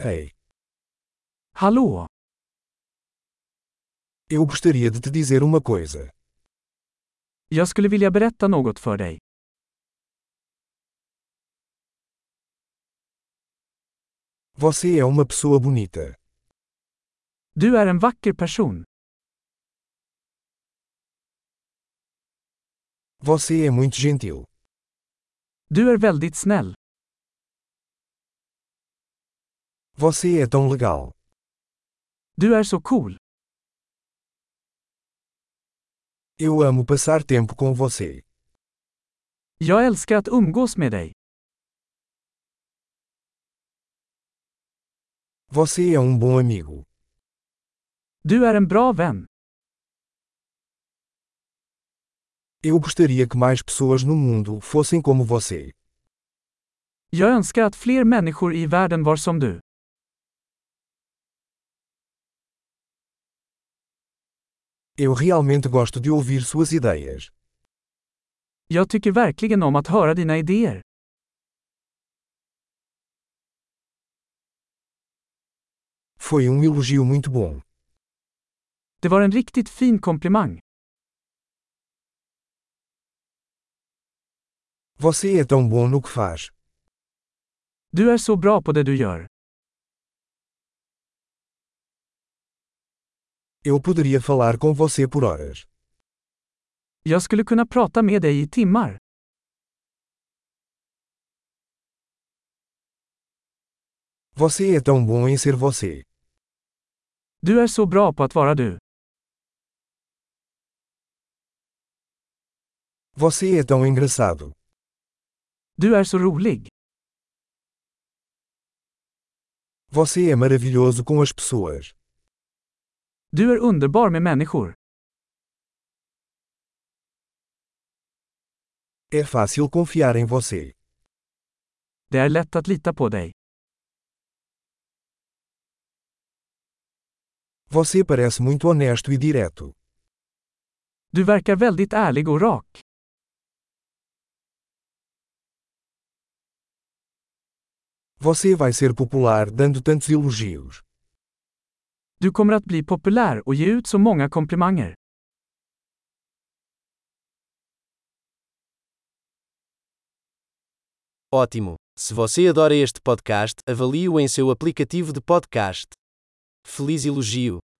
Ei, Hallå! eu gostaria de te dizer uma coisa. Jag skulle vilja berätta något för dig. Você é uma pessoa bonita. Du är en vacker person. Você é muito gentil. Du är väldigt snäll. Você é tão legal. Du är så cool. Eu amo passar tempo com você. Jag älskar att umgås med dig. Você é um bom amigo. Du är en bra vän. Eu gostaria que mais pessoas no mundo fossem como você. Jag önskar att fler människor i världen var som du. Eu realmente gosto de ouvir suas ideias. Jag tycker verkligen om att höra dina idéer. Foi um elogio muito bom. Det var en riktigt fin komplimang. Você é tão bom no que faz. Du är så bra på det du gör. Eu poderia falar com você por horas. Jag skulle kunna prata med dig i timmar. Você é tão bom em ser você. Du är så bra på att vara du. Você é tão engraçado. Du är så rolig. Você é maravilhoso com as pessoas. Du är underbar med människor. É fácil confiar em você. Det är lätt att lita på dig. Você parece muito honesto e direto. Du verkar väldigt ärlig och rak. Você vai ser popular dando tantos elogios. Du kommer att bli populär och ge ut så många komplimanger. Ótimo! Se você adora este podcast, avalie-o em seu aplicativo de podcast. Feliz elogio!